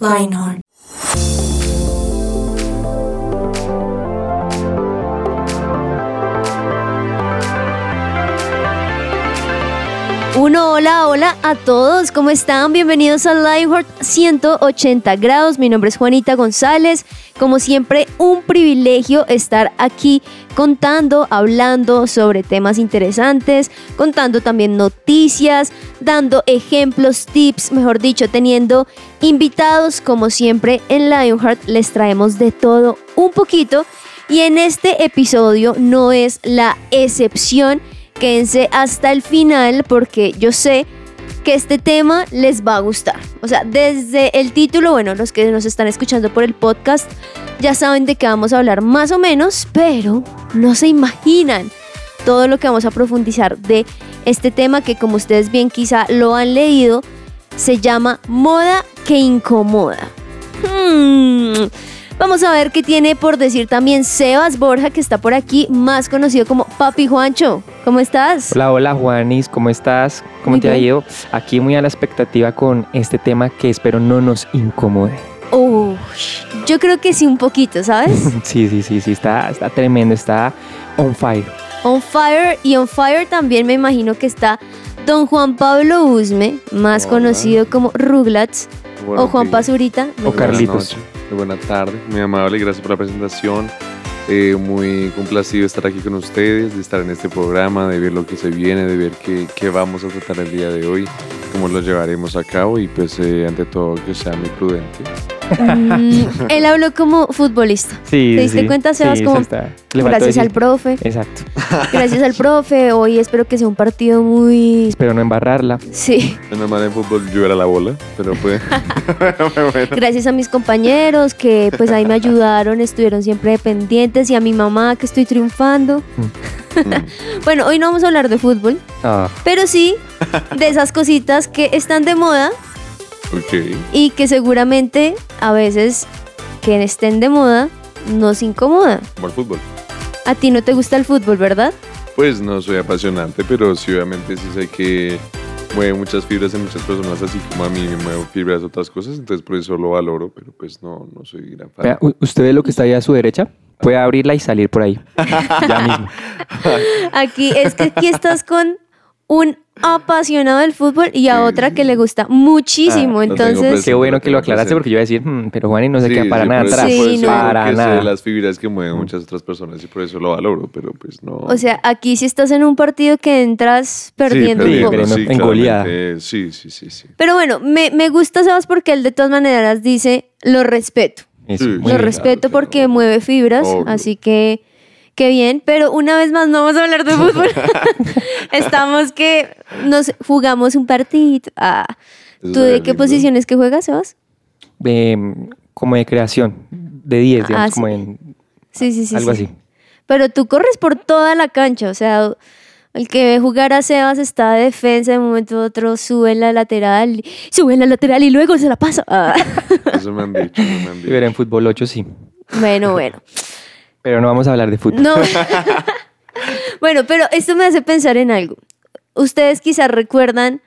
Lionheart. Hola, hola a todos, ¿cómo están? Bienvenidos a Lionheart 180 grados. Mi nombre es Juanita González. Como siempre, un privilegio estar aquí contando, hablando sobre temas interesantes, contando también noticias, dando ejemplos, tips, mejor dicho, teniendo invitados. Como siempre, en Lionheart les traemos de todo un poquito. Y en este episodio no es la excepción quédense hasta el final porque yo sé que este tema les va a gustar. O sea, desde el título, bueno, los que nos están escuchando por el podcast ya saben de qué vamos a hablar más o menos, pero no se imaginan todo lo que vamos a profundizar de este tema que como ustedes bien quizá lo han leído, se llama moda que incomoda. Hmm. Vamos a ver qué tiene por decir también Sebas Borja, que está por aquí, más conocido como Papi Juancho. ¿Cómo estás? Hola, hola Juanis, ¿cómo estás? ¿Cómo Muy te ha ido? Aquí muy a la expectativa con este tema que espero no nos incomode. Uy, yo creo que sí un poquito, ¿sabes? Sí, sí, sí, sí, está, está tremendo, está on fire. on Fire y On Fire también me imagino que está Don Juan Pablo Usme, más Hola. conocido como Ruglats o Juan Pazurita. O Carlitos. Buena tarde, muy amable, gracias por la presentación. Eh, muy complacido estar aquí con ustedes, de estar en este programa, de ver lo que se viene, de ver qué, qué vamos a tratar el día de hoy, cómo lo llevaremos a cabo y pues eh, ante todo que sea muy prudente. Mm, él habló como futbolista. Sí, ¿Te diste sí, cuenta, Sebas? Como gracias al profe, Exacto. gracias al profe. Hoy espero que sea un partido muy... Espero no embarrarla. Sí, normal en fútbol yo era la bola, pero pues... bueno, gracias a mis compañeros que pues ahí me ayudaron, estuvieron siempre pendientes y a mi mamá que estoy triunfando. mm, Bueno, hoy no vamos a hablar de fútbol, Ah, pero sí de esas cositas que están de moda y que seguramente a veces que estén de moda nos incomoda. Como el fútbol. A ti no te gusta el fútbol, ¿verdad? Pues no soy apasionante, pero sí obviamente sí sé que mueve muchas fibras en muchas personas, así como a mí me muevo fibras otras cosas, entonces por eso lo valoro, pero pues no, no soy gran fan. vea, ¿Usted ve lo que está ahí a su derecha? Puede abrirla y salir por ahí. ya mismo. Aquí es que aquí estás con un apasionado del fútbol y a otra que le gusta muchísimo. Ah, Entonces. Qué bueno que lo aclaraste porque yo iba a decir, "Hmm, pero Juan y no se Sí, queda para sí, nada atrás. Sí, por eso no. Para que sé nada. las fibras que mueven muchas otras personas y por eso lo valoro, pero pues no. o sea, aquí si estás en un partido que entras perdiendo un perdiendo, en goleada. Sí, sí, sí, sí. Pero bueno, me, me gusta Sebas porque él de todas maneras dice lo respeto. Lo Claro, respeto claro, porque obvio. mueve fibras, Obvio. así que qué bien. Pero una vez más no vamos a hablar de fútbol. Estamos que nos jugamos un partido. Ah, ¿Tú de qué lindo. posiciones que juegas, Sebas? Em, como de creación, de 10, digamos, Ah, como sí. en Sí, sí, sí. algo sí. así. Pero tú corres por toda la cancha, o sea, el que ve jugar a Sebas está de defensa, de un momento a otro sube en la lateral, sube en la lateral y luego se la pasa. Ah. Eso me han dicho, me han Y ver dicho. en fútbol 8 sí. Bueno, bueno. Pero no vamos a hablar de fútbol. No. bueno, pero esto me hace pensar en algo. Ustedes quizás recuerdan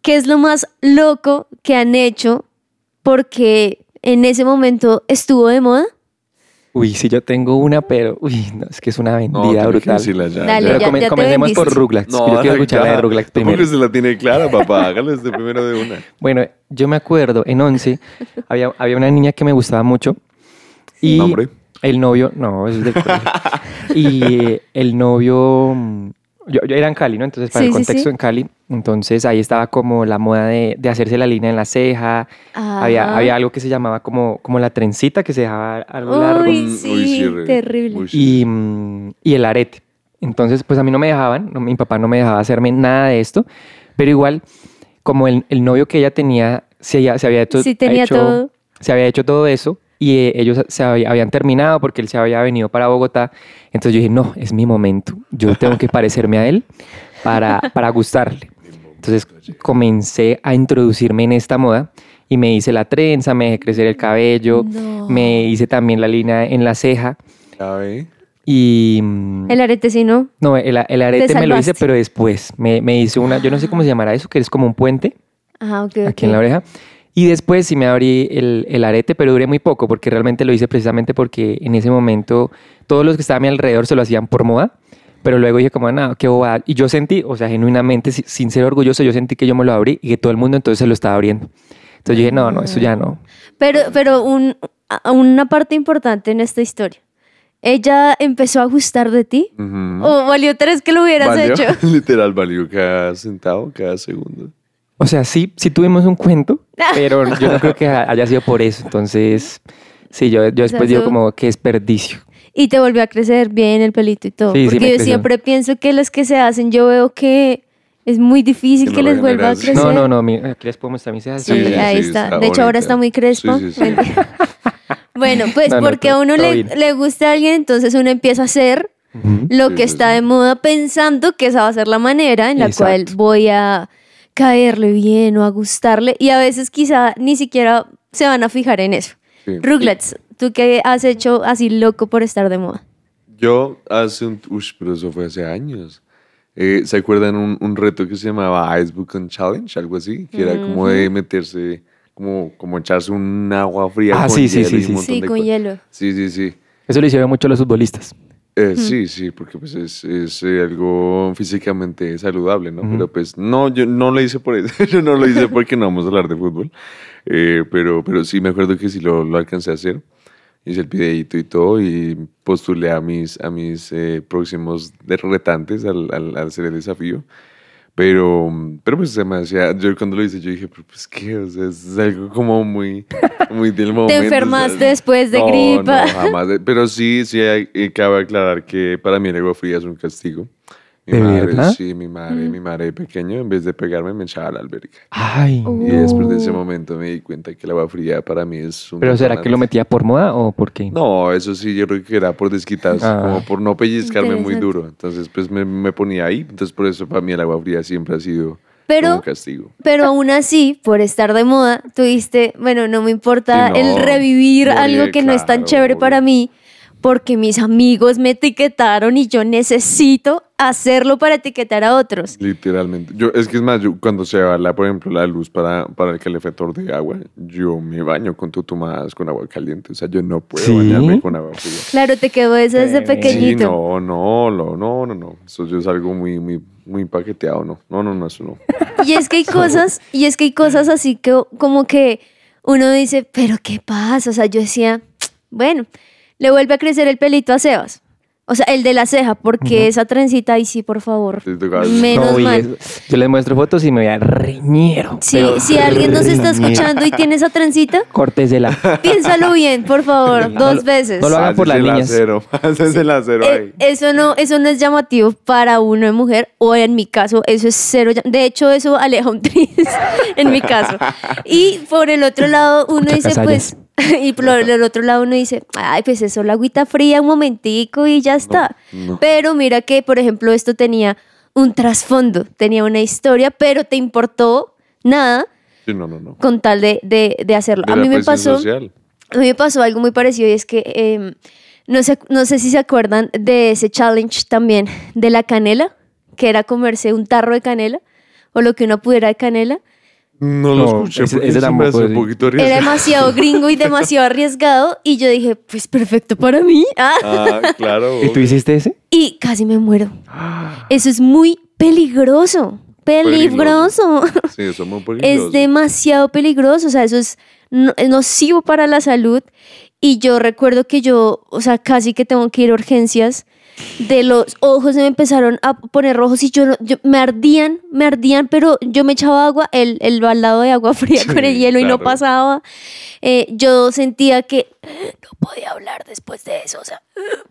qué es lo más loco que han hecho porque en ese momento estuvo de moda. Uy, sí, yo tengo una, pero uy, no, es que es una vendida que brutal. decirla ya, Dale, ya. Pero ya- come- ya te comencemos por. Rugrats. No, yo quiero escuchar la de ¿Cómo primero. que se la tiene clara, papá? Hágale desde primero de una. Bueno, yo me acuerdo, en 11 había, había una niña que me gustaba mucho. Y ¿Nombre? El novio, no, eso es del colegio. Y eh, el novio, yo, yo era en Cali, ¿no? Entonces, para Sí, el contexto sí. en Cali, entonces ahí estaba como la moda de, de hacerse la línea en la ceja. Había, Ajá. había algo que se llamaba como, como la trencita, que se dejaba algo largo. Uy, Mm, sí, re- terrible. uy, sí. y, y el arete. Entonces, pues a mí no me dejaban, no, mi papá no me dejaba hacerme nada de esto, pero igual, como el, el novio que ella tenía se, había- se había hecho, Sí, tenía hecho- todo. se había hecho todo eso, y eh, ellos se había- habían terminado porque él se había venido para Bogotá. Entonces yo dije, no, es mi momento. Yo tengo que parecerme a él para, para gustarle. Entonces comencé a introducirme en esta moda y me hice la trenza, me dejé crecer el cabello, No. me hice también la línea en la ceja y... El arete sí, ¿no? no, el, el arete me lo hice, pero después me, me hice una, yo no sé cómo se llamará eso, que es como un puente Ajá, ok. aquí en la oreja. Y después sí me abrí el, el arete, pero duré muy poco porque realmente lo hice precisamente porque en ese momento todos los que estaban a mi alrededor se lo hacían por moda. Pero luego dije como, no, qué bobada. Y yo sentí, o sea, genuinamente, si- sin ser orgulloso, yo sentí que yo me lo abrí y que todo el mundo entonces se lo estaba abriendo. Entonces yo dije, no, no, eso ya no. Pero, pero un, a- una parte importante en esta historia. ¿Ella empezó a gustar de ti? Ujú. ¿O valió tres que lo hubieras ¿Valió? hecho? Literal, valió cada centavo, cada segundo. O sea, sí, sí tuvimos un cuento, pero yo no creo que ha- haya sido por eso. Entonces, sí, yo, yo después digo como, qué desperdicio. Y te volvió a crecer bien el pelito y todo. Sí, Porque yo creció. siempre pienso que los que se hacen, yo veo que es muy difícil Que les vuelva a crecer. No, no, no, mi- aquí les puedo mostrar mis cejas. Sí, Sí, sí, ahí sí, está. está De hecho, ahora está muy crespa. Sí, sí, sí. Mentira. bueno, pues No, no, porque a uno le, le gusta a alguien, entonces uno empieza a hacer lo que sí, está sí. de moda pensando que esa va a ser la manera en la cual voy a caerle bien o a gustarle. Y a veces quizá ni siquiera se van a fijar en eso. Sí. Ruglets, ¿tú qué has hecho así loco por estar de moda? Yo hace un... Uy, pero eso fue hace años. Eh, ¿Se acuerdan un, un reto que se llamaba Ice Bucket Challenge? Algo así. Que era como de meterse... Como, como echarse un agua fría Ah, con sí, sí, hielo sí, sí. Sí, con cosas. hielo. Sí, sí, sí. Eso lo hicieron mucho los futbolistas. Eh, Sí, sí, porque pues es, es, eh, algo físicamente saludable, ¿no? Pero pues no, yo no lo hice por eso, yo no lo hice porque no vamos a hablar de fútbol, Eh, pero, pero sí me acuerdo que sí lo, lo alcancé a hacer, hice el videíto y todo y postulé a mis, a mis eh, próximos retantes al, al, al hacer el desafío. Pero, pero pues se me hacía, yo cuando lo hice yo dije, pero pues qué, o sea, es algo como muy, muy del momento. o sea, enfermaste después de no, gripa. No, jamás. de- Pero sí, sí, y cabe aclarar que para mí el agua fría es un castigo. Mi ¿De madre, verdad? sí, mi madre, Mm. mi madre de pequeño, en vez de pegarme, me echaba a la alberca. Ay. Uh. Y después de ese momento me di cuenta que el agua fría para mí es un... ¿Pero será que lo metía por moda o por qué? No, eso sí, yo creo que era por desquitarse, Ah. como por no pellizcarme muy duro. Entonces, pues me, me ponía ahí. Entonces, por eso para mí el agua fría siempre ha sido Pero- como un castigo. Pero aún así, por estar de moda, tuviste, bueno, no me importa Sí, no, el revivir obvio, algo que no es tan claro, chévere obvio. para mí, porque mis amigos me etiquetaron y yo necesito hacerlo para etiquetar a otros. Literalmente. Yo, es que es más, yo, cuando se va, la, por ejemplo, la luz para, para el calefactor de agua, yo me baño con tutumadas con agua caliente. O sea, yo no puedo ¿Sí? bañarme con agua fría. Claro, te quedó eso desde Sí, Sí, pequeñito. no, no, no, no, no, no. Eso yo es algo muy, muy, muy paqueteado, no. No, no, no, eso no. Y es que hay cosas, y es que hay cosas así que como que uno dice, pero ¿qué pasa? O sea, yo decía, bueno, le vuelve a crecer el pelito a Sebas. O sea, el de la ceja, porque esa trencita ahí sí, por favor. Menos No, mal. es- yo les muestro fotos y me voy a reñero. Si, pero si alguien nos está escuchando y tiene esa trencita, Córtesela. piénsalo bien, por favor, No dos lo- veces. no lo hagan por las niñas. el acero Eh, ahí. eso no, eso no es llamativo para uno de mujer, o en mi caso, eso es cero. De hecho, eso aleja un tris en mi caso. Y por el otro lado, uno dice, pues, y por el otro lado uno dice, ay, pues eso, la agüita fría un momentico y ya está. no. Pero mira que, por ejemplo, esto tenía un trasfondo, tenía una historia, pero te importó nada Sí, no, no, no. con tal de, de, de hacerlo. De a mí me pasó... social. A mí me pasó algo muy parecido y es que em, no, sé, no sé si se acuerdan de ese challenge también de la canela, que era comerse un tarro de canela o lo que uno pudiera de canela. No lo escuché ese- me hace un poquito Era demasiado gringo y demasiado arriesgado y yo dije, pues perfecto para mí. Ah. Ah, claro. ¿Y tú hiciste ese? Y casi me muero. Eso es muy peligroso. Peligroso. Sí, eso es muy peligroso. Es demasiado peligroso, o sea, eso es, no- es nocivo para la salud. Y yo recuerdo que yo, o sea, casi que tengo que ir a urgencias. De los ojos se me empezaron a poner rojos y yo, no- yo- me ardían, me ardían, pero yo me echaba agua, el, el baldado de agua fría Sí, con el hielo y no pasaba. Eh, yo sentía que no podía hablar después de eso, o sea,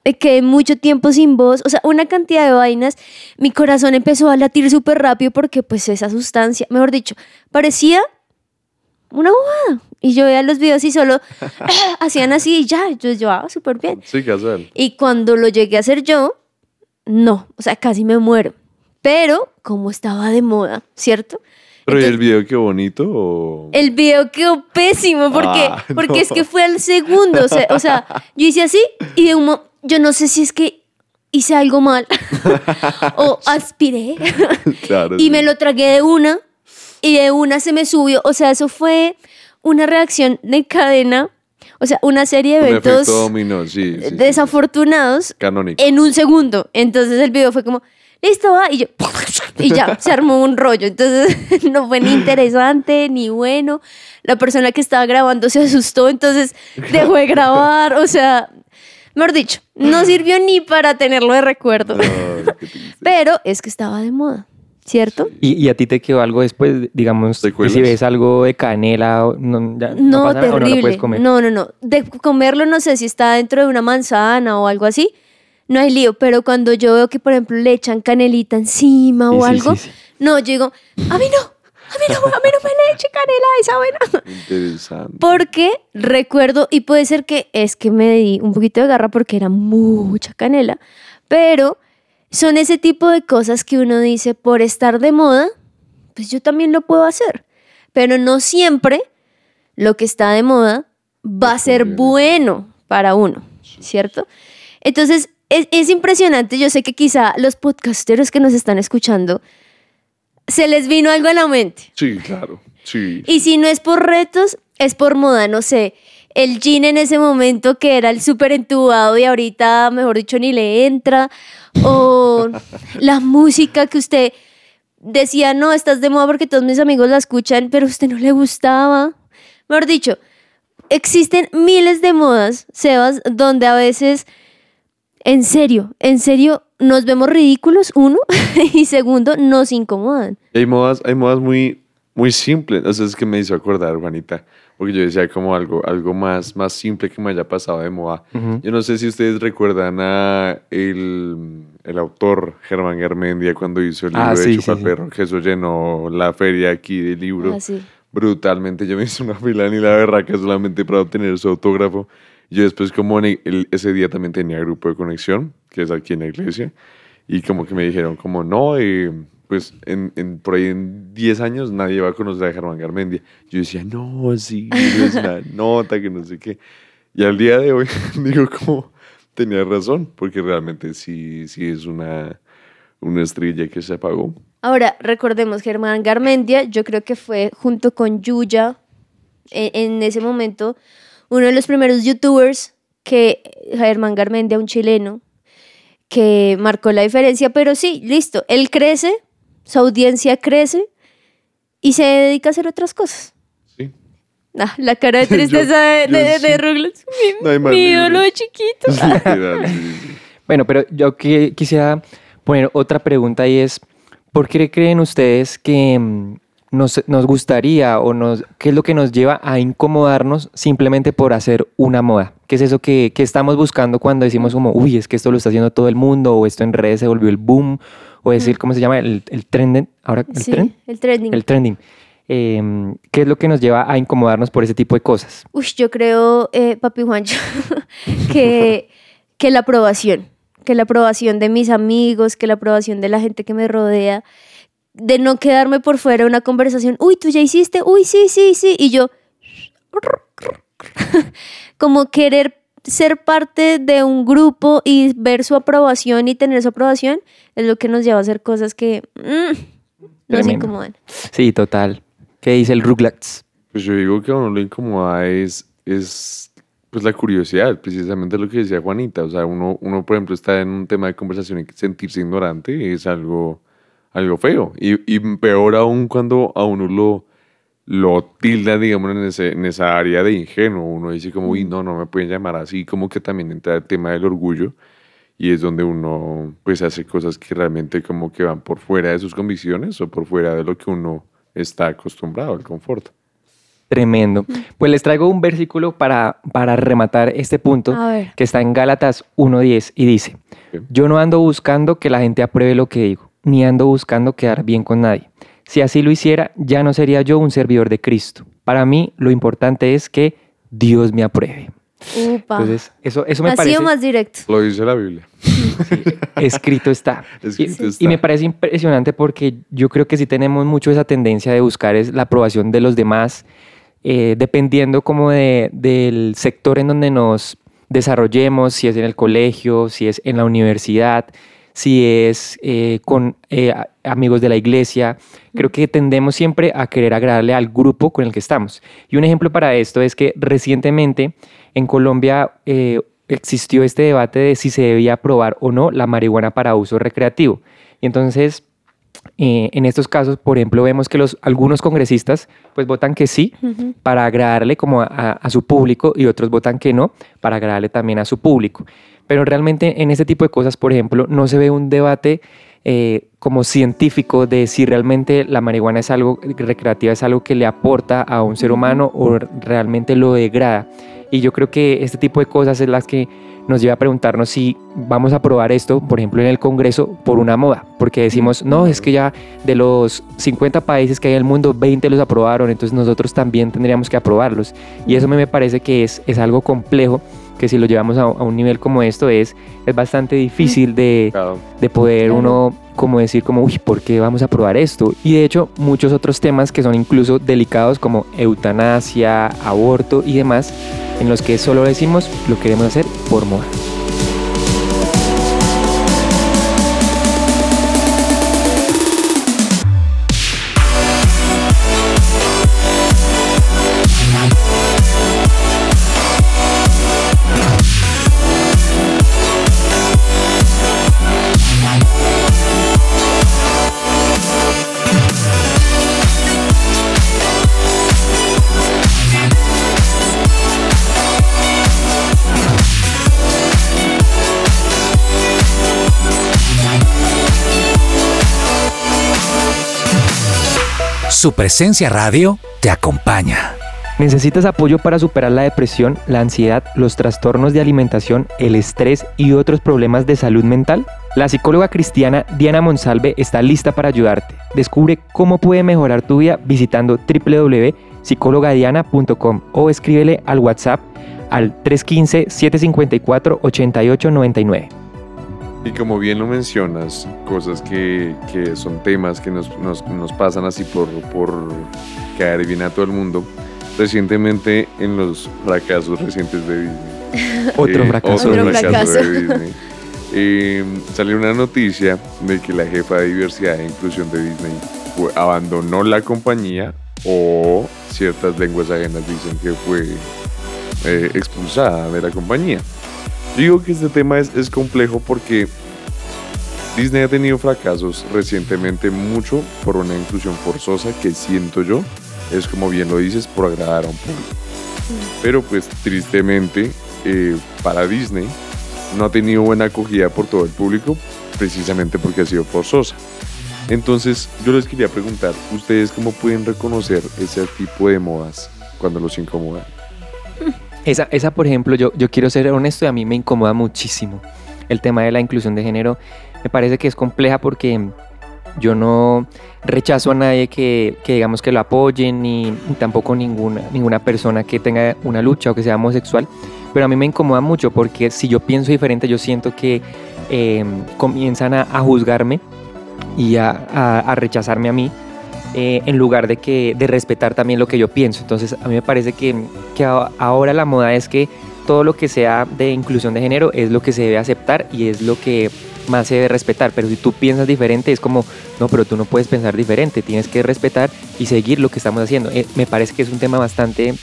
me quedé mucho tiempo sin voz, o sea, una cantidad de vainas. Mi corazón empezó a latir súper rápido porque pues esa sustancia, mejor dicho, parecía una bobada. Y yo veía los videos y solo hacían así y ya, yo, ah, súper bien. Sí, casual. Y cuando lo llegué a hacer yo, no, o sea, casi me muero. Pero como estaba de moda, ¿cierto? Pero ¿y el Entonces- video qué bonito o...? El video quedó pésimo porque, Ah, porque no. es que fue al segundo. O sea, o sea, yo hice así y de un mo- yo no sé si es que hice algo mal o aspiré claro. y sí. me lo tragué de una y de una se me subió. O sea, eso fue una reacción de cadena, o sea, una serie de Un eventos dominó, sí, desafortunados Canónico. en un segundo. Entonces el video fue como, listo, va. Y yo, y ya, se armó un rollo. Entonces no fue ni interesante, ni bueno. La persona que estaba grabando se asustó, entonces dejó de grabar. O sea, mejor dicho, no sirvió ni para tenerlo de recuerdo. Pero es que estaba de moda, ¿cierto? ¿Y, y a ti te quedó algo después, digamos, si ves algo de canela, no, ya, no No, pasa nada, o no lo terrible. puedes comer? No, no, no. De comerlo no sé si está dentro de una manzana o algo así. No hay lío, pero cuando yo veo que, por ejemplo, le echan canelita encima Sí, o sí, algo, sí, sí. no, yo digo, a mí no, a mí no, a mí no me le eche canela esa vaina. Interesante. Porque recuerdo, y puede ser que es que me di un poquito de garra porque era mucha canela, pero son ese tipo de cosas que uno dice, por estar de moda, pues yo también lo puedo hacer. Pero no siempre lo que está de moda va a ser bueno para uno, ¿cierto? Entonces, es, es impresionante. Yo sé que quizá los podcasteros que nos están escuchando se les vino algo a la mente. Sí, claro. Sí. Y si no es por retos, es por moda, no sé. El jean en ese momento que era el súper entubado y ahorita, mejor dicho, ni le entra. O la música que usted decía, no, estás de moda porque todos mis amigos la escuchan, pero a usted no le gustaba. Mejor dicho, existen miles de modas, Sebas, donde a veces, en serio, en serio, nos vemos ridículos, uno, y segundo, nos incomodan. Hay modas, hay modas muy, muy simples. O sea, es que me hizo acordar, Juanita. Porque yo decía como algo, algo más, más simple que me haya pasado de moda. Ujú. Yo no sé si ustedes recuerdan a el, el autor Germán Garmendia cuando hizo el libro Ah, de sí, sí, Chupaperro, que eso llenó la feria aquí del libro Así. brutalmente. Yo me hice una fila ni la berraca solamente para obtener su autógrafo. Yo después como en el- ese día también tenía grupo de conexión, que es aquí en la iglesia, y como que me dijeron como no, eh, pues en, en- por ahí en 10 años nadie va a conocer a Germán Garmendia. Yo decía, no, sí, es una nota, que no sé qué. Y al día de hoy digo como tenía razón, porque realmente sí, sí es una, una estrella que se apagó. Ahora, recordemos, Germán Garmendia, yo creo que fue junto con Yuya, e- en, ese momento, uno de los primeros youtubers que Germán Garmendia, un chileno, que marcó la diferencia, pero sí, listo, él crece, su audiencia crece y se dedica a hacer otras cosas. Sí. Ah, la cara de Yo- tristeza de, yo de, sí. de Rugrats. No hay Mi, ídolo de chiquito. Sí, sí. Bueno, pero yo que quisiera poner otra pregunta y es, ¿por qué creen ustedes que mm, nos, nos gustaría o nos, qué es lo que nos lleva a incomodarnos simplemente por hacer una moda? ¿Qué es eso que, que estamos buscando cuando decimos como, uy, es que esto lo está haciendo todo el mundo o esto en redes se volvió el boom o el, ¿cómo se llama? El, el trending, ahora el Sí, trend, el trending. el trending. Em, ¿Qué es lo que nos lleva a incomodarnos por ese tipo de cosas? Uy, yo creo, eh, papi Juancho, que, que la aprobación, que la aprobación de mis amigos, que la aprobación de la gente que me rodea, de no quedarme por fuera una conversación, uy, tú ya hiciste, uy, sí, sí, sí, y yo, como querer ser parte de un grupo y ver su aprobación y tener su aprobación es lo que nos lleva a hacer cosas que mm, nos incomodan. Sí, total. ¿Qué dice el Rugrats? Pues yo digo que a uno lo incomoda es, es pues la curiosidad, precisamente lo que decía Juanita. O sea, uno, uno, por ejemplo, está en un tema de conversación y sentirse ignorante es algo, algo feo. Y, y peor aún cuando a uno lo, lo tilda, digamos, en, ese, en esa área de ingenuo. Uno dice como, uy, no, no me pueden llamar así. Como que también entra el tema del orgullo. Y es donde uno pues hace cosas que realmente como que van por fuera de sus convicciones o por fuera de lo que uno está acostumbrado, al confort. Tremendo. Pues les traigo un versículo para, para rematar este punto que está en Gálatas 1.10 y dice, Ok. yo no ando buscando que la gente apruebe lo que digo, ni ando buscando quedar bien con nadie. Si así lo hiciera, ya no sería yo un servidor de Cristo. Para mí lo importante es que Dios me apruebe. Upa. Entonces, eso, eso me ha parece sido más directo. Lo dice la Biblia. escrito está. Escrito y, está. y me parece impresionante porque yo creo que sí tenemos mucho esa tendencia de buscar es la aprobación de los demás, eh, dependiendo como de, del sector en donde nos desarrollemos, si es en el colegio, si es en la universidad, si es eh, con eh, amigos de la iglesia. Creo que tendemos siempre a querer agradarle al grupo con el que estamos. Y un ejemplo para esto es que recientemente en Colombia eh, existió este debate de si se debía aprobar o no la marihuana para uso recreativo. Y entonces, eh, en estos casos, por ejemplo, vemos que los, algunos congresistas pues votan que sí para agradarle como a, a- a su público y otros votan que no para agradarle también a su público. Pero realmente en este tipo de cosas, por ejemplo, no se ve un debate eh, como científico de si realmente la marihuana es algo recreativa, es algo que le aporta a un ser humano o realmente lo degrada. Y yo creo que este tipo de cosas es las que nos lleva a preguntarnos si vamos a aprobar esto, por ejemplo, en el Congreso por una moda, porque decimos, no, es que ya de los 50 países que hay en el mundo, 20 los aprobaron, entonces nosotros también tendríamos que aprobarlos. Y eso me parece que es, es algo complejo, que si lo llevamos a, a un nivel como esto es, es bastante difícil de, Claro. de poder Claro. uno como decir como, uy, ¿por qué vamos a probar esto? Y de hecho muchos otros temas que son incluso delicados como eutanasia, aborto y demás, en los que solo decimos lo queremos hacer por moda. Su presencia radio te acompaña. ¿Necesitas apoyo para superar la depresión, la ansiedad, los trastornos de alimentación, el estrés y otros problemas de salud mental? La psicóloga cristiana Diana Monsalve está lista para ayudarte. Descubre cómo puede mejorar tu vida visitando www.psicologadiana.com o escríbele al WhatsApp al 315-754-8899. Y como bien lo mencionas, cosas que, que son temas que nos, nos- nos pasan así por, por caer bien a todo el mundo. Recientemente en los fracasos recientes de Disney. Otro eh, fracaso. Otro Otro fracaso, fracaso. de Disney. Eh, salió una noticia de que la jefa de diversidad e inclusión de Disney fue- abandonó la compañía o ciertas lenguas ajenas dicen que fue eh, expulsada de la compañía. Digo que este tema es, es complejo porque Disney ha tenido fracasos recientemente mucho por una inclusión forzosa que siento yo es como bien lo dices por agradar a un público. Pero pues tristemente eh, para Disney no ha tenido buena acogida por todo el público precisamente porque ha sido forzosa. Entonces yo les quería preguntar, ¿ustedes cómo pueden reconocer ese tipo de modas cuando los incomodan? Esa, esa, por ejemplo, yo, yo quiero ser honesto y a mí me incomoda muchísimo. El tema de la inclusión de género me parece que es compleja porque yo no rechazo a nadie que, que digamos que lo apoyen ni, tampoco ninguna, ninguna persona que tenga una lucha o que sea homosexual. Pero a mí me incomoda mucho porque si yo pienso diferente, yo siento que eh, comienzan a, a juzgarme y a- a rechazarme a mí eh, en lugar de que de respetar también lo que yo pienso. Entonces a mí me parece que, que ahora la moda es que todo lo que sea de inclusión de género es lo que se debe aceptar y es lo que más se debe respetar. Pero si tú piensas diferente es como, no, pero tú no puedes pensar diferente, tienes que respetar y seguir lo que estamos haciendo. Eh, me parece que es un tema bastante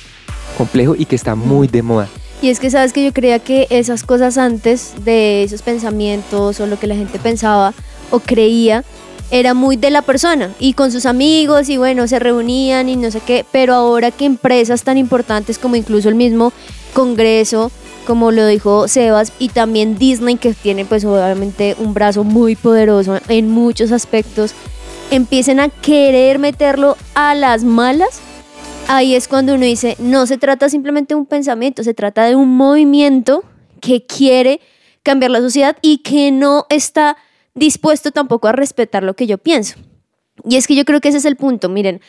complejo y que está muy de moda. Y es que sabes que yo creía que esas cosas antes de esos pensamientos o lo que la gente pensaba o creía era muy de la persona y con sus amigos y bueno, se reunían y no sé qué, pero ahora que empresas tan importantes como incluso el mismo Congreso, como lo dijo Sebas, y también Disney que tiene pues obviamente un brazo muy poderoso en muchos aspectos, empiecen a querer meterlo a las malas, ahí es cuando uno dice, no se trata simplemente de un pensamiento, se trata de un movimiento que quiere cambiar la sociedad y que no está dispuesto tampoco a respetar lo que yo pienso. Y es que yo creo que ese es el punto, miren,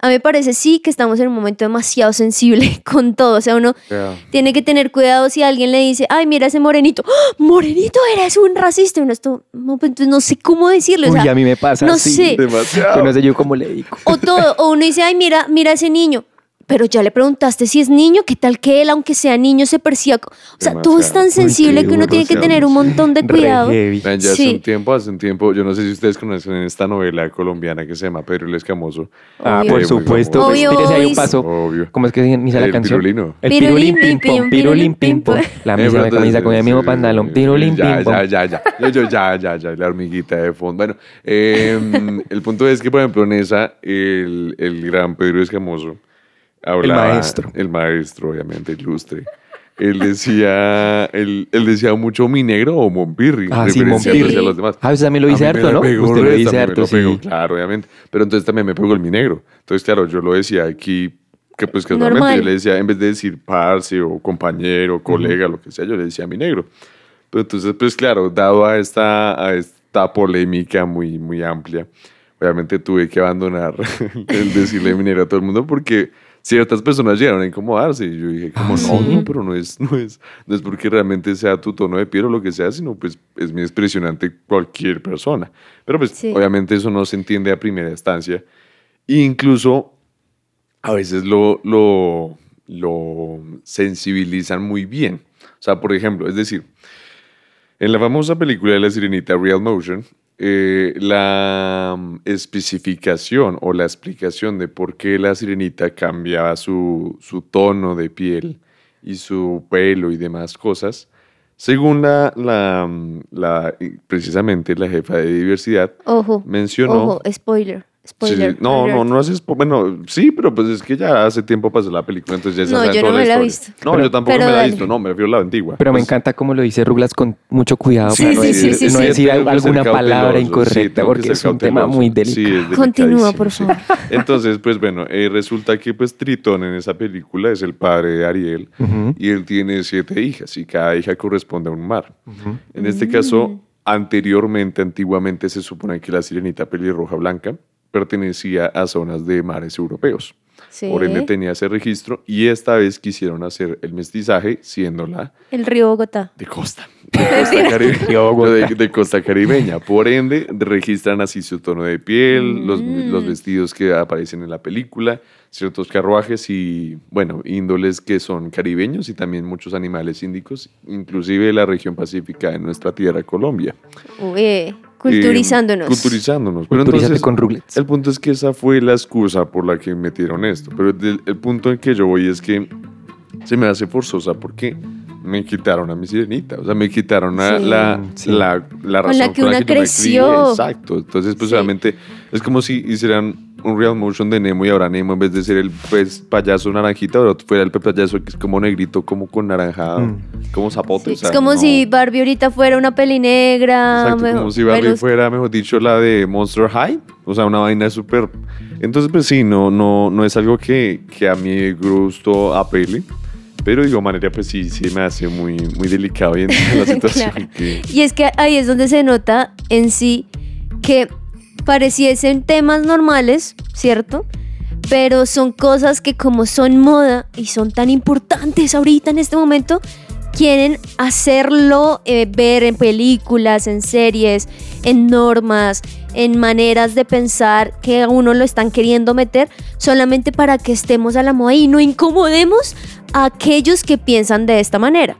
a mí me parece sí que estamos en un momento demasiado sensible con todo. O sea, uno Ya. tiene que tener cuidado si alguien le dice, ay, mira ese morenito. ¡Ah! Morenito, eres un racista. Y uno esto, no, pues, entonces no sé cómo decirlo. o Uy, sea, a mí me pasa no así. sé. Demasiado. No sé yo cómo le digo. O todo, o uno dice, ay, mira, mira ese niño. Pero ya le preguntaste si es niño, ¿qué tal que él, aunque sea niño, se persiga? O sea, todo es tan sensible que uno tiene que tener un montón de cuidado. ya Sí. hace un tiempo, hace un tiempo, yo no sé si ustedes conocen esta novela colombiana que se llama Pedro el Escamoso. Ah, Obvio. por Sí, muy supuesto. famoso. Pues, Obvio, ahí un obvio. paso. Obvio. ¿Cómo es que se dice la El canción? pirulino. El Pirulín, pim, pom, pirulín pim pom. La Eh, misma camisa con el mismo sí, pantalón. Pirulín ya, pim pom. ya, ya, ya. Yo, yo, ya, ya, ya. La hormiguita de fondo. Bueno, eh, el punto es que, por ejemplo, en esa, el, el gran Pedro Escamoso hablaba- maestro. El maestro, obviamente, ilustre. Él decía, él, él decía mucho mi negro o Monpirri, Ah, sí, Monpirri. a los demás. Ah, usted también lo A dice harto, ¿no? pegó Usted lo dice harto, lo pegó, sí. Claro, obviamente. Pero entonces también me pegó el mi negro. Entonces, claro, yo lo decía aquí, que pues que Normal. normalmente yo le decía, en vez de decir parce o compañero, colega, lo que sea, yo le decía mi negro. Pero entonces, pues claro, dado a esta, a esta polémica muy, muy amplia, obviamente tuve que abandonar el decirle mi negro a todo el mundo porque ciertas personas llegaron a incomodarse y yo dije como Ah, no, ¿sí? no, pero no es, no es, no es porque realmente sea tu tono de piel o lo que sea, sino pues es mi expresión ante cualquier persona. Pero pues Sí. obviamente eso no se entiende a primera instancia. E incluso a veces lo, lo, lo sensibilizan muy bien. O sea, por ejemplo, es decir, en la famosa película de la sirenita Real Motion, eh, la mm, especificación o la explicación de por qué la sirenita cambiaba su, su tono de piel y su pelo y demás cosas, según la, la, mm, la- precisamente la jefa de diversidad, Ojo, mencionó... ojo, spoiler. Sí, Spoiler. no, no, alert. no haces. Bueno, sí, pero pues es que ya hace tiempo pasó la película, entonces ya se No, yo no me la he visto. No, Pero- yo tampoco pero me la he visto, no, me refiero a la antigua. Pero me encanta cómo lo dice Ruglas con mucho cuidado Sí, para no sí, decir, sí, sí, no sí. decir alguna palabra incorrecta porque es un tema muy Sí, delicado. Continúa, por favor. sí. Entonces, pues bueno, eh, resulta que pues Tritón en esa película es el padre de Ariel y él tiene siete hijas y cada hija corresponde a un mar. En este caso, anteriormente, antiguamente se supone que la sirenita pelirroja blanca pertenecía a zonas de mares europeos. Sí. Por ende tenía ese registro y esta vez quisieron hacer el mestizaje siéndola El río Bogotá. de costa. De costa, caribe- De Bogotá. de- de costa caribeña. Por ende, registran así su tono de piel, los, Mm. los vestidos que aparecen en la película, ciertos carruajes y, bueno, índoles que son caribeños y también muchos animales índicos, inclusive de la región pacífica de nuestra tierra, Colombia. Uy, culturizándonos. Eh, culturizándonos. Pero entonces, con Ruglets. el punto es que esa fue la excusa por la que metieron esto. Pero el, el punto en que yo voy es que se me hace forzosa porque me quitaron a mi sirenita. O sea, me quitaron a Sí. la, Sí. la, la Con razón la que con una yo me crié. creció. Exacto. Entonces, pues Sí. obviamente es como si hicieran un real motion de Nemo y ahora Nemo en vez de ser el pez payaso naranjita, ahora fuera el pez payaso que es como negrito, como con naranjado, Mm. como zapote. Sí, o sea, es como no. si Barbie ahorita fuera una peli negra. Exacto, mejor- como si Barbie pelos- fuera, mejor dicho, la de Monster High. O sea, una vaina súper... Entonces, pues sí, no, no, no es algo que, que a mi gusto apele. Pero igual manera, pues sí, sí me hace muy, muy delicado y la situación. Claro. que- Y es que ahí es donde se nota en sí que pareciesen temas normales, ¿cierto? Pero son cosas que como son moda y son tan importantes ahorita en este momento, quieren hacerlo eh, ver en películas, en series, en normas, en maneras de pensar que a uno lo están queriendo meter solamente para que estemos a la moda y no incomodemos a aquellos que piensan de esta manera.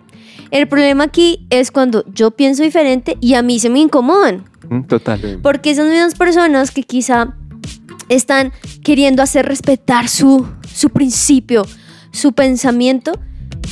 El problema aquí es cuando yo pienso diferente y a mí se me incomodan. Mm, Total. Porque esas mismas personas que quizá están queriendo hacer respetar su, su principio, su pensamiento,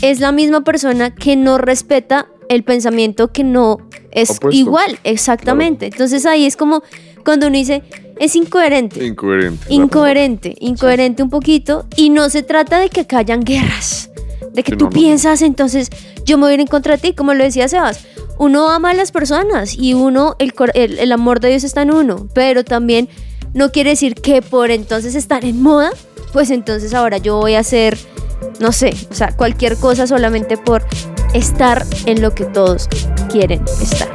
es la misma persona que no respeta el pensamiento que no es Opuesto. igual, exactamente. Entonces ahí es como cuando uno dice, es incoherente. Incoherente. Incoherente, incoherente un poquito. Y no se trata de que acá hayan guerras, de que Sí, tú no, no. piensas, entonces yo me voy a ir en contra de ti, como lo decía Sebas. Uno ama a las personas y uno, el, el, el amor de Dios está en uno, pero también no quiere decir que por entonces estar en moda, pues entonces ahora yo voy a hacer, no sé, o sea, cualquier cosa solamente por estar en lo que todos quieren estar.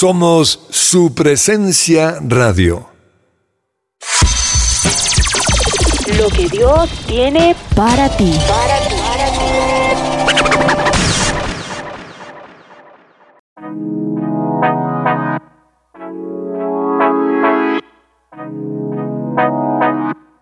Somos su presencia radio. Lo que Dios tiene Para ti.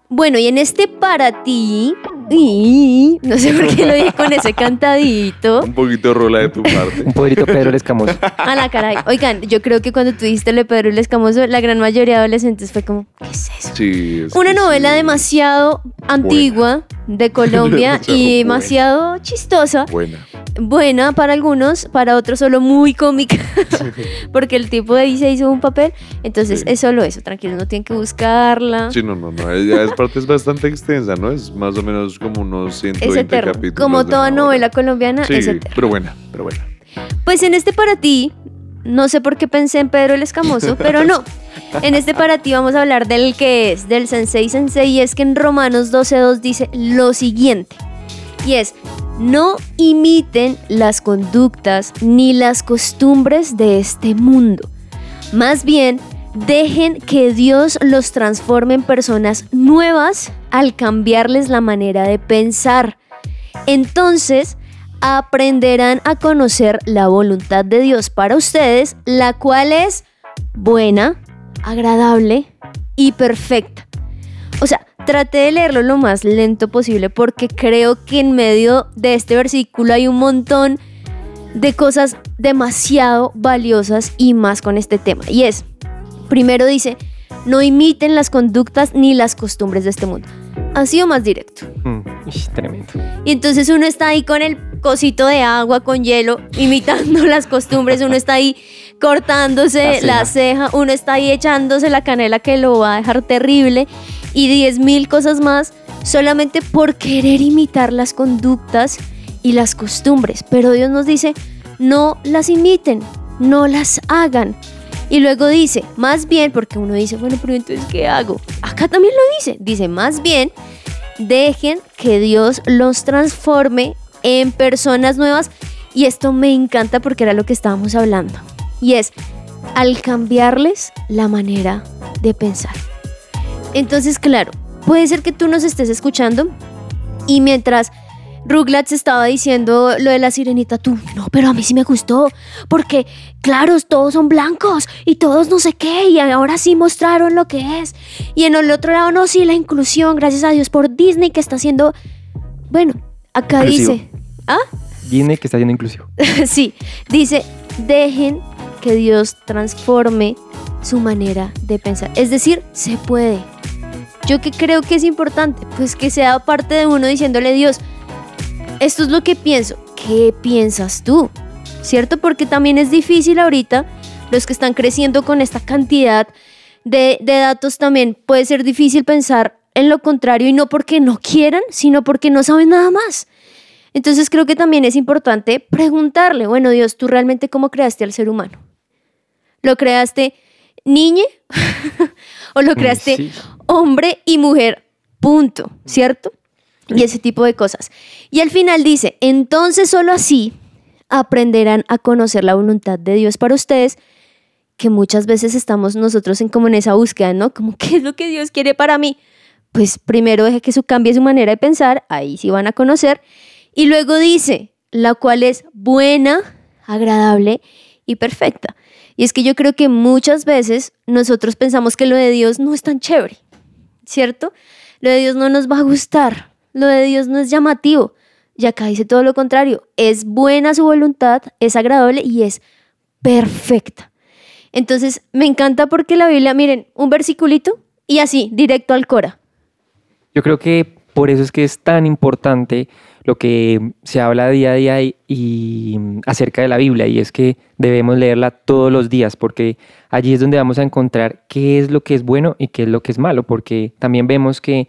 Bueno, y en este para ti, y- no sé por qué lo dije con ese cantadito. Un poquito rola de tu parte. Un poderito Pedro el Escamoso. A la caray. Oigan, yo creo que cuando tú dijiste lo de Pedro el Escamoso, la gran mayoría de adolescentes fue como, ¿qué es eso? Sí, es Una que novela sí. demasiado antigua de Colombia Demasiado y buena. demasiado chistosa. Buena. Buena para algunos, para otros solo muy cómica, porque el tipo de ahí se hizo un papel. Entonces Sí. es solo eso, tranquilos, no tienen que buscarla. Sí, no, no, no. Ya es parte es bastante extensa, ¿no? Es más o menos como unos 120 Es eterno. capítulos. Como toda novela colombiana, Sí, es eterno. pero buena, pero buena. Pues en este para ti, no sé por qué pensé en Pedro el Escamoso, pero no. En este para ti vamos a hablar del que es, del Sensei Sensei, y es que en Romanos 12.2 dice lo siguiente. Y es, no imiten las conductas ni las costumbres de este mundo. Más bien, dejen que Dios los transforme en personas nuevas al cambiarles la manera de pensar. Entonces, aprenderán a conocer la voluntad de Dios para ustedes, la cual es buena, agradable y perfecta. O sea, traté de leerlo lo más lento posible porque creo que en medio de este versículo hay un montón de cosas demasiado valiosas y más con este tema. Y es, primero dice, no imiten las conductas ni las costumbres de este mundo. Ha sido más directo. Mm, ish, tremendo. Y entonces uno está ahí con el cosito de agua, con hielo, imitando las costumbres, uno está ahí cortándose La la ceja, uno está ahí echándose la canela que lo va a dejar terrible y diez mil cosas más solamente por querer imitar las conductas y las costumbres. Pero Dios nos dice, no las imiten, no las hagan. Y luego dice, más bien, porque uno dice, bueno, pero entonces, ¿qué hago? Acá también lo dice, dice, más bien, dejen que Dios los transforme en personas nuevas. Y esto me encanta porque era lo que estábamos hablando. Y es al cambiarles la manera de pensar. Entonces, claro, puede ser que tú nos estés escuchando y mientras Rugrats estaba diciendo lo de la sirenita, tú, no, pero a mí sí me gustó, porque, claro, todos son blancos y todos no sé qué, y ahora sí mostraron lo que es. Y en el otro lado, no, sí, la inclusión, gracias a Dios por Disney que está haciendo, bueno, acá Inclusivo. dice, ¿ah? Disney que está siendo inclusivo. sí, dice, dejen que Dios transforme su manera de pensar. Es decir, se puede. Yo que creo que es importante, pues que sea parte de uno diciéndole Dios, esto es lo que pienso. ¿Qué piensas tú? ¿Cierto? Porque también es difícil ahorita, los que están creciendo con esta cantidad de, de datos también, puede ser difícil pensar en lo contrario y no porque no quieran, sino porque no saben nada más. Entonces creo que también es importante preguntarle, bueno Dios, ¿tú realmente cómo creaste al ser humano? ¿Lo creaste niñe? ¿O lo creaste sí. hombre y mujer? Punto, ¿cierto? Y ese tipo de cosas. Y al final dice, entonces solo así aprenderán a conocer la voluntad de Dios para ustedes, que muchas veces estamos nosotros en como en esa búsqueda, ¿no? Como, ¿qué es lo que Dios quiere para mí? Pues primero deje que su cambie su manera de pensar, ahí sí van a conocer. Y luego dice, la cual es buena, agradable y perfecta. Y es que yo creo que muchas veces nosotros pensamos que lo de Dios no es tan chévere, ¿cierto? Lo de Dios no nos va a gustar, lo de Dios no es llamativo. Y acá dice todo lo contrario, es buena su voluntad, es agradable y es perfecta. Entonces me encanta porque la Biblia, miren, un versiculito y así, directo al Cora. Yo creo que por eso es que es tan importante lo que se habla día a día y, acerca de la Biblia y es que debemos leerla todos los días porque allí es donde vamos a encontrar qué es lo que es bueno y qué es lo que es malo porque también vemos que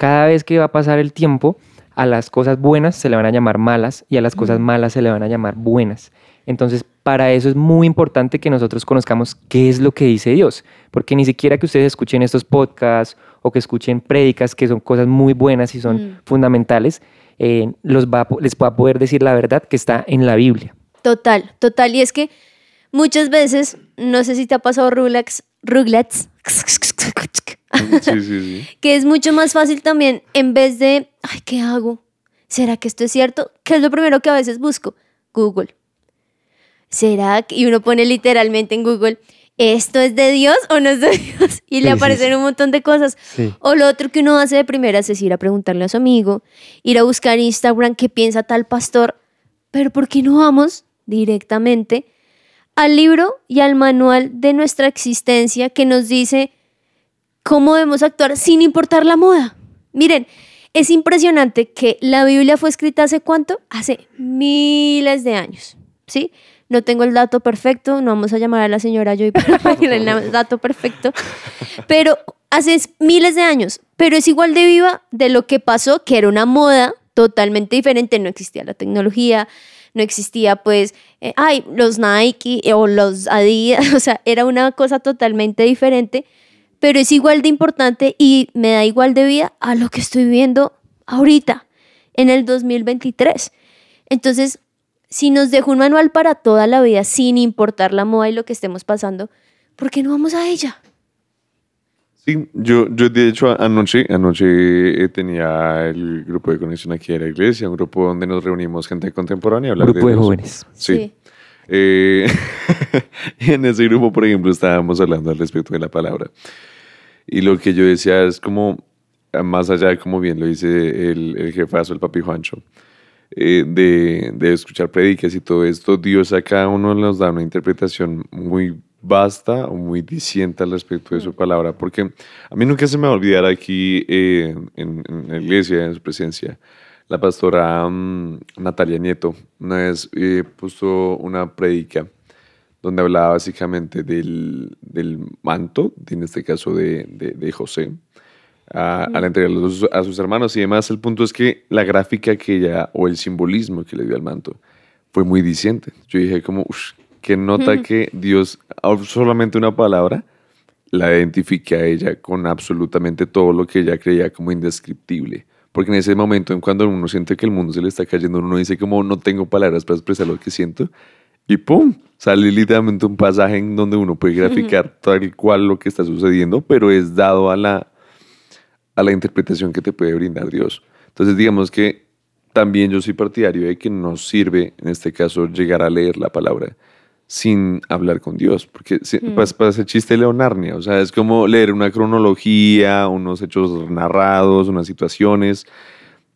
cada vez que va a pasar el tiempo a las cosas buenas se le van a llamar malas y a las cosas malas se le van a llamar buenas. Entonces, para eso es muy importante que nosotros conozcamos qué es lo que dice Dios, porque ni siquiera que ustedes escuchen estos podcasts o que escuchen prédicas, que son cosas muy buenas y son Mm. fundamentales, eh, los va, les va a poder decir la verdad que está en la Biblia. Total, total. Y es que muchas veces, no sé si te ha pasado Ruglax, Ruglets, Sí, sí, sí. que es mucho más fácil también en vez de, ay, ¿qué hago? ¿Será que esto es cierto? ¿Qué es lo primero que a veces busco? Google. ¿Será que, y uno pone literalmente en Google, ¿esto es de Dios o no es de Dios? Y le aparecen sí. un montón de cosas. Sí. O lo otro que uno hace de primeras es ir a preguntarle a su amigo, ir a buscar en Instagram qué piensa tal pastor, pero ¿por qué no vamos directamente al libro y al manual de nuestra existencia que nos dice cómo debemos actuar sin importar la moda? Miren, es impresionante que la Biblia fue escrita hace cuánto? Hace miles de años, ¿sí? No tengo el dato perfecto, no vamos a llamar a la señora Joy para pedirle el dato perfecto, pero hace miles de años, pero es igual de viva de lo que pasó, que era una moda totalmente diferente, no existía la tecnología, no existía pues, eh, ay, los Nike o los Adidas, o sea, era una cosa totalmente diferente, pero es igual de importante y me da igual de vida a lo que estoy viendo ahorita, en el 2023. Entonces, si nos dejó un manual para toda la vida, sin importar la moda y lo que estemos pasando, ¿por qué no vamos a ella? Sí, yo, yo de hecho anoche, anoche eh, tenía el grupo de conexión aquí de la iglesia, un grupo donde nos reunimos gente contemporánea a hablar Grupo de Dios. jóvenes. Sí. Sí. Eh, en ese grupo, por ejemplo, estábamos hablando al respecto de la palabra. Y lo que yo decía es como, más allá de como bien lo dice el, el jefazo, el papi Juancho, eh, de, de escuchar predicas y todo esto, Dios a cada uno nos da una interpretación muy vasta o muy disienta al respecto de su palabra, porque a mí nunca se me va a olvidar aquí eh, en, en la iglesia, en su presencia, la pastora mm, Natalia Nieto una vez eh, puso una predica donde hablaba básicamente del, del manto, en este caso de, de- de José, a, al entregarlo a sus, a sus hermanos y demás. El punto es que la gráfica que ella, o el simbolismo que le dio al manto, fue muy diciente. Yo dije como, uff, que nota que Dios, a solamente una palabra, la identifique a ella con absolutamente todo lo que ella creía como indescriptible. Porque en ese momento, en cuando uno siente que el mundo se le está cayendo, uno dice como no tengo palabras para expresar lo que siento. Y ¡pum! Sale literalmente un pasaje en donde uno puede graficar tal cual lo que está sucediendo, pero es dado a la, a la interpretación que te puede brindar Dios. Entonces, digamos que también yo soy partidario de que nos sirve, en este caso, llegar a leer la palabra sin hablar con Dios, porque se- pas- pasa el chiste de Leonarnia, o sea, es como leer una cronología, unos hechos narrados, unas situaciones,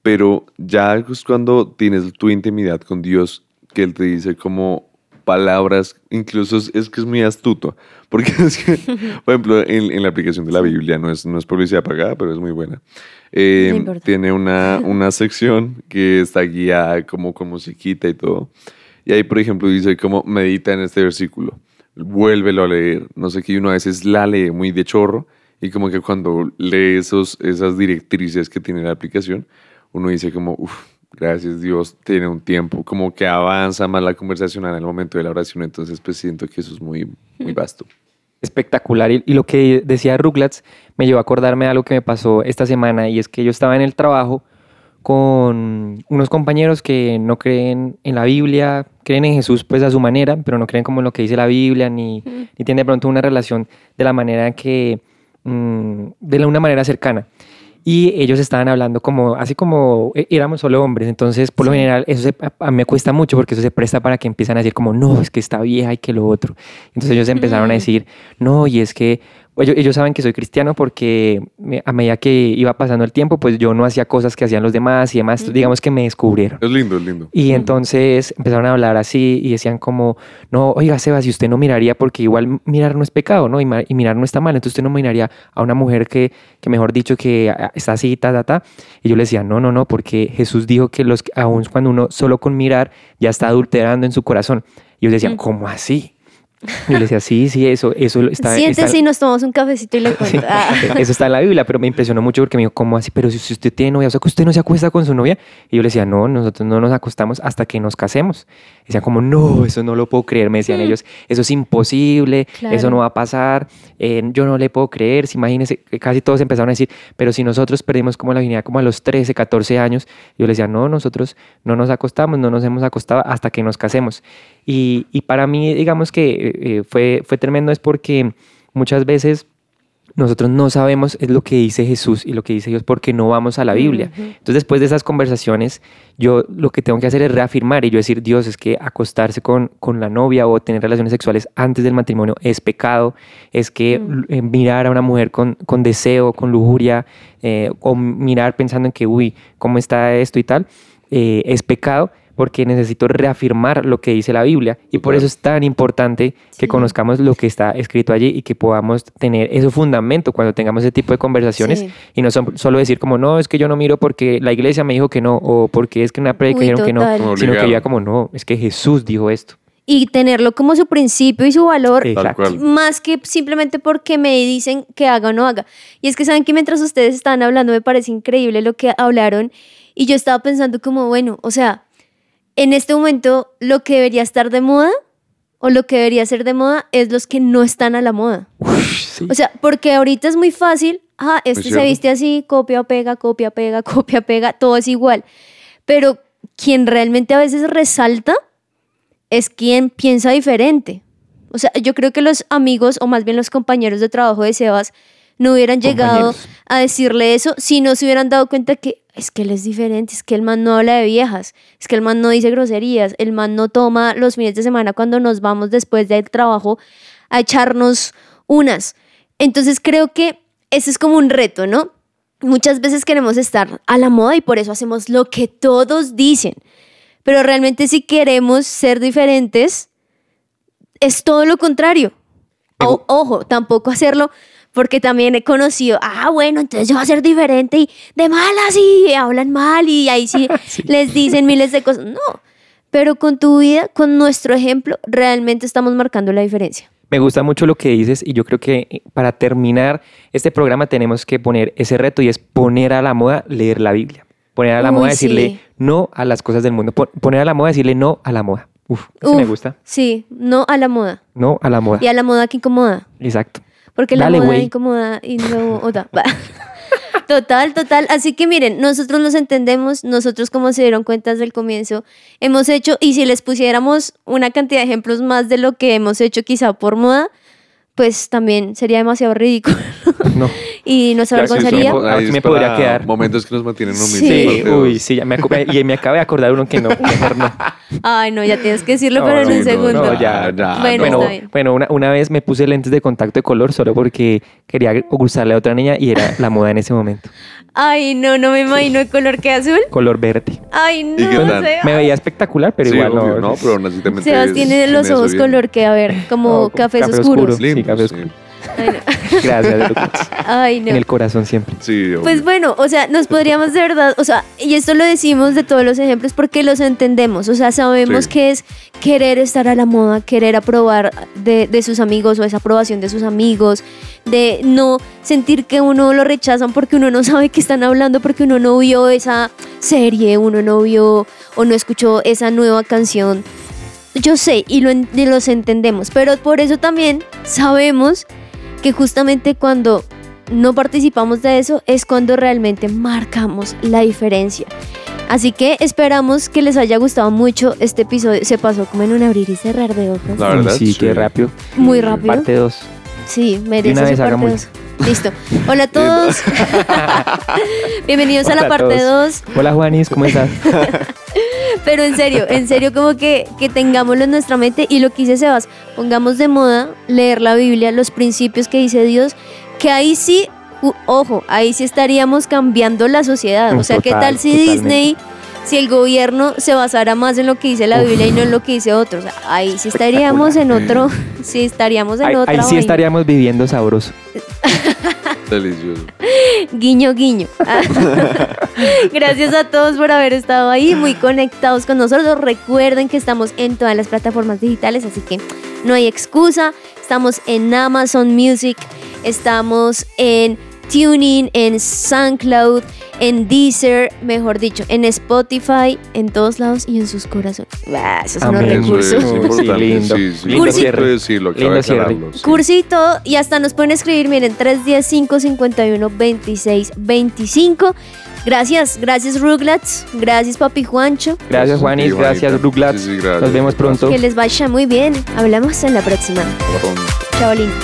pero ya es cuando tienes tu intimidad con Dios, que Él te dice como palabras, incluso es, es que es muy astuto, porque es que, por ejemplo, en, en la aplicación de la Biblia, no es, no es publicidad pagada, pero es muy buena. Eh, tiene una, una sección que está guiada como con musiquita y todo. Y ahí, por ejemplo, dice como medita en este versículo, vuélvelo a leer, no sé qué, y uno a veces la lee muy de chorro, y como que cuando lee esos, esas directrices que tiene la aplicación, uno dice como, uff, gracias Dios, tiene un tiempo, como que avanza más la conversación en el momento de la oración, entonces pues siento que eso es muy, muy vasto. espectacular. Y, y lo que decía Ruglats me llevó a acordarme de algo que me pasó esta semana y es que yo estaba en el trabajo con unos compañeros que no creen en la Biblia, creen en Jesús pues a su manera, pero no creen como en lo que dice la Biblia, ni, ni tienen de pronto una relación de la manera que, mm, de la- una manera cercana. Y ellos estaban hablando como, así como eh, éramos solo hombres, entonces por lo general eso se- a, a mí me cuesta mucho porque eso se presta para que empiezan a decir como, no, es que está vieja y que lo otro. Entonces ellos empezaron a decir, no, y es que ellos, ellos saben que soy cristiano porque a medida que iba pasando el tiempo, pues yo no hacía cosas que hacían los demás y demás, digamos que me descubrieron. Es lindo, es lindo. Y entonces empezaron a hablar así y decían como, no, oiga, Sebas, si usted no miraría, porque igual mirar no es pecado, ¿no? Y, y mirar no está mal, entonces usted no miraría a una mujer que, que mejor dicho, que está así, ta, ta, ta. Y yo le decía, no, no, no, porque Jesús dijo que los, aun cuando uno solo con mirar ya está adulterando en su corazón. Y ellos decían, ¿cómo así? Yo le decía, sí, sí, eso, eso está, Siéntese está- y nos tomamos un cafecito y le cuento. Ah. Eso está en la Biblia, pero me impresionó mucho porque me dijo, ¿cómo así? Pero si usted tiene novia, o sea, que usted no se acuesta con su novia. Y yo le decía, no, nosotros no nos acostamos hasta que nos casemos. Decían como, no, eso no lo puedo creer. Me decían ellos, eso es imposible, Claro. eso no va a pasar, eh, yo no le puedo creer. Si imagínense, casi todos empezaron a decir, pero si nosotros perdimos como la virginidad como a los 13, 14 años, yo les decía, no, nosotros no nos acostamos, no nos hemos acostado hasta que nos casemos. Y, y para mí, digamos que eh, fue, fue tremendo, es porque muchas veces nosotros no sabemos es lo que dice Jesús y lo que dice Dios porque no vamos a la Biblia. Entonces después de esas conversaciones, yo lo que tengo que hacer es reafirmar y yo decir, Dios, es que acostarse con, con la novia o tener relaciones sexuales antes del matrimonio es pecado, es que eh, mirar a una mujer con, con deseo, con lujuria, eh, o mirar pensando en que, uy, ¿cómo está esto y tal? eh, es pecado porque necesito reafirmar lo que dice la Biblia y por eso es tan importante que Sí. conozcamos lo que está escrito allí y que podamos tener ese fundamento cuando tengamos ese tipo de conversaciones Sí. y no son- solo decir como no, es que yo no miro porque la iglesia me dijo que no o porque es que una predica dijeron que no, sino que ya como no, es que Jesús dijo esto. Y tenerlo como su principio y su valor. Exacto. Más que simplemente porque me dicen que haga o no haga. Y es que saben que mientras ustedes estaban hablando me parece increíble lo que hablaron. Y yo estaba pensando como, bueno, o sea, en este momento lo que debería estar de moda o lo que debería ser de moda es los que no están a la moda. Sí. O sea, porque ahorita es muy fácil, ah, este se viste así, copia, pega, copia, pega, copia, pega, todo es igual. Pero quien realmente a veces resalta es quien piensa diferente. O sea, yo creo que los amigos, o más bien los compañeros de trabajo de Sebas, no hubieran llegado Compañeros. a decirle eso si no se hubieran dado cuenta que es que él es diferente, es que el man no habla de viejas, es que el man no dice groserías, el man no toma los fines de semana cuando nos vamos después del trabajo a echarnos unas. Entonces creo que ese es como un reto, ¿no? Muchas veces queremos estar a la moda y por eso hacemos lo que todos dicen. Pero realmente si queremos ser diferentes, es todo lo contrario. O- ojo, tampoco hacerlo porque también he conocido, ah, bueno, entonces yo voy a ser diferente y de malas y hablan mal y ahí sí, les dicen miles de cosas. No, pero con tu vida, con nuestro ejemplo, realmente estamos marcando la diferencia. Me gusta mucho lo que dices y yo creo que eh, para terminar este programa tenemos que poner ese reto y es poner a la moda leer la Biblia. Poner a la Uy, moda decirle sí. no a las cosas del mundo. Pon- Poner a la moda decirle no a la moda. Uf, ese me Uf, gusta. Sí, no a la moda. No a la moda. Y a la moda que incomoda. Exacto. Porque la moda incomoda y no. Total, total. Así que miren, nosotros nos entendemos, nosotros como se dieron cuenta desde el comienzo, hemos hecho, y si les pusiéramos una cantidad de ejemplos más de lo que hemos hecho quizá por moda, pues también sería demasiado ridículo No. y nos avergonzaría. ahí me podría quedar. Momentos que nos mantienen humildes. Sí. Sí, uy, sí, ya me, y me acabé de acordar uno que no, mejor no. Ay, no, ya tienes que decirlo, No, pero en no, un segundo. no, ya. ya, Bueno, bueno, está bien. bueno una, una vez me puse lentes de contacto de color solo porque quería gustarle a otra niña y era la moda en ese momento. Ay, no, no me imagino el color que azul. Color verde. Ay, no, qué tal? Me veía espectacular, pero Sí, igual obvio, no. no, pero aún así también te Sebas tiene en los ojos bien. color que, a ver, como No, cafés café. Sí, sí. Oscuro. Ay, no. Gracias, Lucas. Ay, no. En el corazón siempre. Sí, obvio. Pues bueno, o sea, nos podríamos de verdad, o sea, y esto lo decimos de todos los ejemplos porque los entendemos, o sea, sabemos Sí. que es querer estar a la moda, querer aprobar de, de sus amigos o esa aprobación de sus amigos, de no sentir que uno lo rechazan porque uno no sabe qué están hablando, porque uno no vio esa serie, uno no vio o no escuchó esa nueva canción. Yo sé y, lo, en- y los entendemos, pero por eso también sabemos que justamente cuando no participamos de eso es cuando realmente marcamos la diferencia. Así que esperamos que les haya gustado mucho este episodio. Se pasó como en un abrir y cerrar de ojos. La verdad, sí, sí. qué rápido. Muy rápido. Parte 2. Sí, merece una vez dos. Listo. Hola a todos. Bienvenidos a la parte todos. 2. Hola, Juanis, ¿cómo estás? Pero en serio, en serio, como que, que tengámoslo en nuestra mente y lo que dice Sebas, pongamos de moda leer la Biblia, los principios que dice Dios, que ahí sí, u- ojo, ahí sí estaríamos cambiando la sociedad. O sea, ¿qué Total, tal si totalmente. Disney, si el gobierno se basara más en lo que dice la Uf. Biblia y no en lo que dice otro? O sea, ahí sí estaríamos en otro, sí estaríamos en Ahí, otra ahí sí vaina. estaríamos viviendo sabroso. Delicioso. Guiño, guiño. Ah. Gracias a todos por haber estado ahí, muy conectados con nosotros. Recuerden que estamos en todas las plataformas digitales, así que no hay excusa. Estamos en Amazon Music, estamos en Tuning, en SoundCloud, en Deezer, mejor dicho, en Spotify, en todos lados y en sus corazones. Ah, esos son los Amén. Eso es recursos. Sí, importante. lindo. Sí, sí. Lindo cierre. decirlo, Lindo cierre. aclararlo, sí. Cursito y hasta nos pueden escribir, miren, 310-551-2625. Gracias, gracias Rugrats, gracias Papi Juancho, Gracias, Sí, Juanis. Juanita. Gracias, Douglas. Sí, sí, gracias. Nos vemos pronto. que les vaya muy bien. Hablamos en la próxima. Chao, lindo.